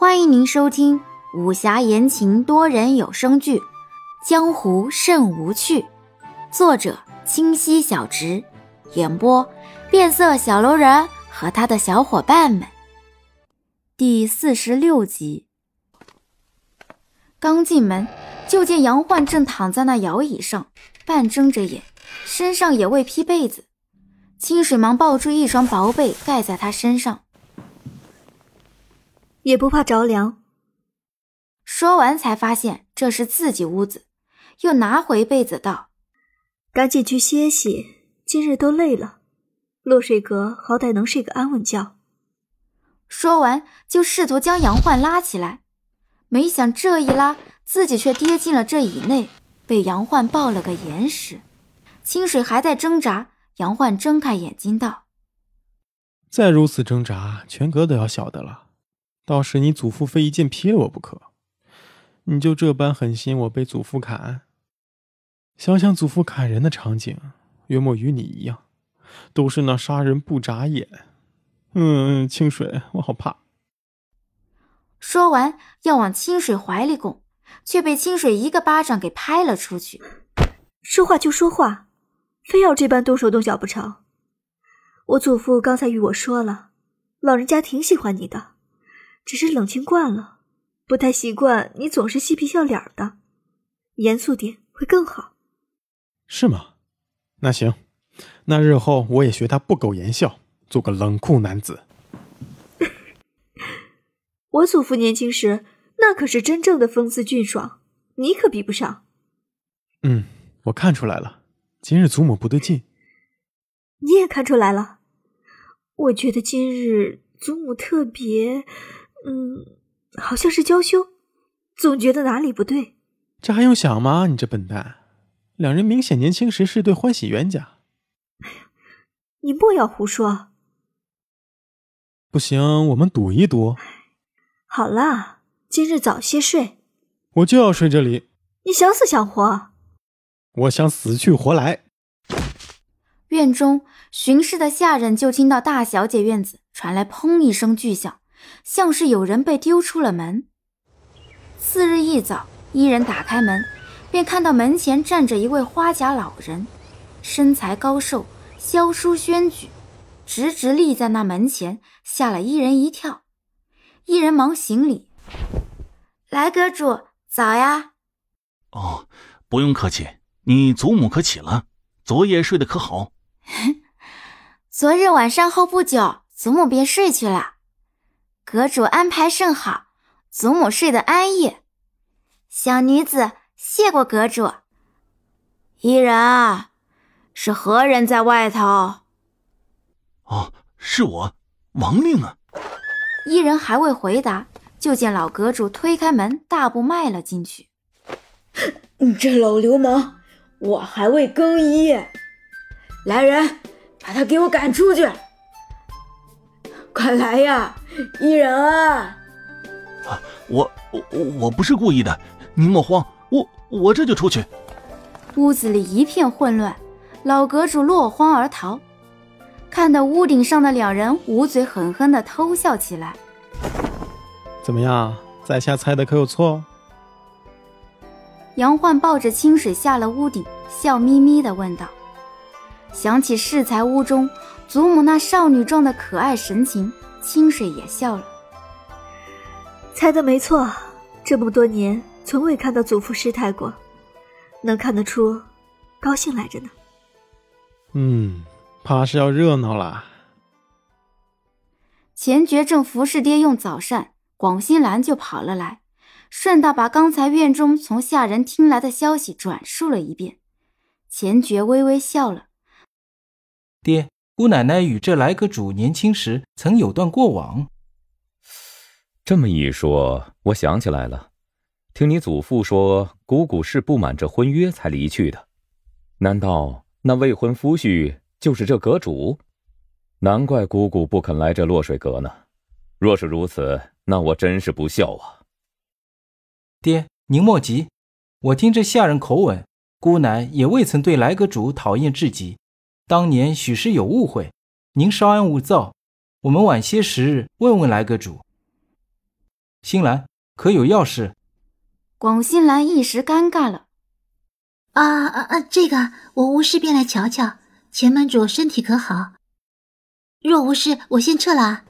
欢迎您收听武侠言情多人有声剧《江湖甚无趣》，作者清溪小直，演播变色小楼人和他的小伙伴们。第四十六集，刚进门就见杨焕正躺在那摇椅上，半睁着眼，身上也未披被子。清水忙抱出一床薄被盖在他身上。也不怕着凉。说完，才发现这是自己屋子，又拿回被子道：“赶紧去歇息，今日都累了。落水阁好歹能睡个安稳觉。”说完，就试图将杨焕拉起来，没想这一拉，自己却跌进了这椅内，被杨焕抱了个严实。清水还在挣扎，杨焕睁开眼睛道：“再如此挣扎，全阁都要晓得了。”倒是你祖父非一剑劈了我不可，你就这般狠心我被祖父砍？想想祖父砍人的场景，约莫与你一样，都是那杀人不眨眼。嗯，清水，我好怕。说完要往清水怀里拱，却被清水一个巴掌给拍了出去。说话就说话，非要这般动手动脚不成？我祖父刚才与我说了，老人家挺喜欢你的。只是冷清惯了，不太习惯你总是嬉皮笑脸的，严肃点会更好。是吗？那行，那日后我也学他不苟言笑，做个冷酷男子。我祖父年轻时那可是真正的风姿俊爽，你可比不上。嗯，我看出来了，今日祖母不对劲。你也看出来了，我觉得今日祖母特别。嗯，好像是娇羞，总觉得哪里不对。这还用想吗？你这笨蛋！两人明显年轻时是对欢喜冤家。哎呀，你莫要胡说。不行，我们赌一赌。好了，今日早些睡。我就要睡这里。你想死想活？我想死去活来。院中巡视的下人就听到大小姐院子传来砰一声巨响。像是有人被丢出了门。次日一早，一人打开门，便看到门前站着一位花甲老人，身材高瘦，萧疏轩举，直直立在那门前，吓了一人一跳。一人忙行礼：“来阁主早呀。”“哦，不用客气。你祖母可起了？昨夜睡得可好？”“ 昨日晚上后不久，祖母便睡去了。”阁主安排甚好，祖母睡得安逸。小女子谢过阁主。伊人，是何人在外头？哦，是我，王令啊。伊人还未回答，就见老阁主推开门，大步迈了进去。你这老流氓，我还未更衣。来人，把他给我赶出去！快来呀！伊人啊！啊，我我我不是故意的，您莫慌，我我这就出去。屋子里一片混乱，老阁主落荒而逃，看到屋顶上的两人捂嘴狠狠的偷笑起来。怎么样，在下猜的可有错？杨焕抱着清水下了屋顶，笑眯眯的问道。想起适才屋中祖母那少女状的可爱神情。清水也笑了，猜的没错，这么多年从未看到祖父失态过，能看得出高兴来着呢。嗯，怕是要热闹啦。钱爵正服侍爹用早膳，广心兰就跑了来，顺道把刚才院中从下人听来的消息转述了一遍。钱爵微微笑了，爹。姑奶奶与这来阁主年轻时曾有段过往。这么一说，我想起来了，听你祖父说，姑姑是不满这婚约才离去的。难道那未婚夫婿就是这阁主？难怪姑姑不肯来这落水阁呢。若是如此，那我真是不孝啊！爹，您莫急，我听这下人口吻，姑奶也未曾对来阁主讨厌至极。当年许是有误会，您稍安勿躁，我们晚些时日问问来阁主。新兰，可有要事？广新兰一时尴尬了。啊啊啊！这个我无事便来瞧瞧，前门主身体可好？若无事，我先撤了啊。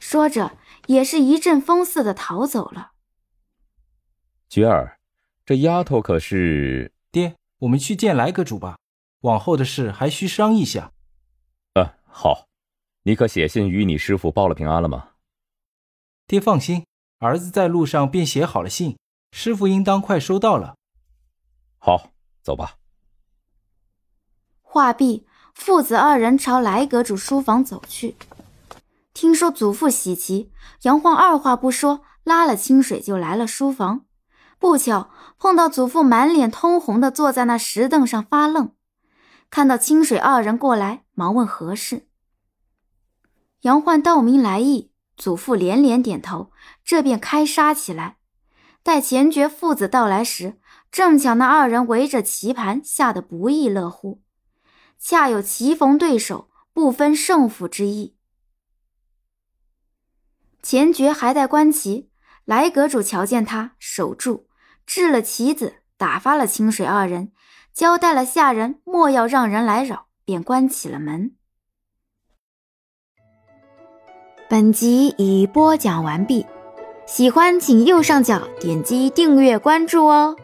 说着，也是一阵风似的逃走了。菊儿，这丫头可是……爹，我们去见来阁主吧，往后的事还需商议下。呃，好，你可写信与你师傅报了平安了吗？爹放心，儿子在路上便写好了信，师傅应当快收到了。好，走吧。话毕，父子二人朝来阁主书房走去。听说祖父喜齐，杨晃二话不说，拉了清水就来了书房。不巧碰到祖父满脸通红的坐在那石凳上发愣，看到清水二人过来，忙问何事。杨焕道明来意，祖父连连点头，这便开杀起来。待钱爵父子到来时，正巧那二人围着棋盘下得不亦乐乎，恰有棋逢对手，不分胜负之意。钱爵还待观棋，来阁主瞧见他守住，掷了棋子，打发了清水二人，交代了下人莫要让人来扰，便关起了门。本集已播讲完毕，喜欢请右上角点击订阅关注哦。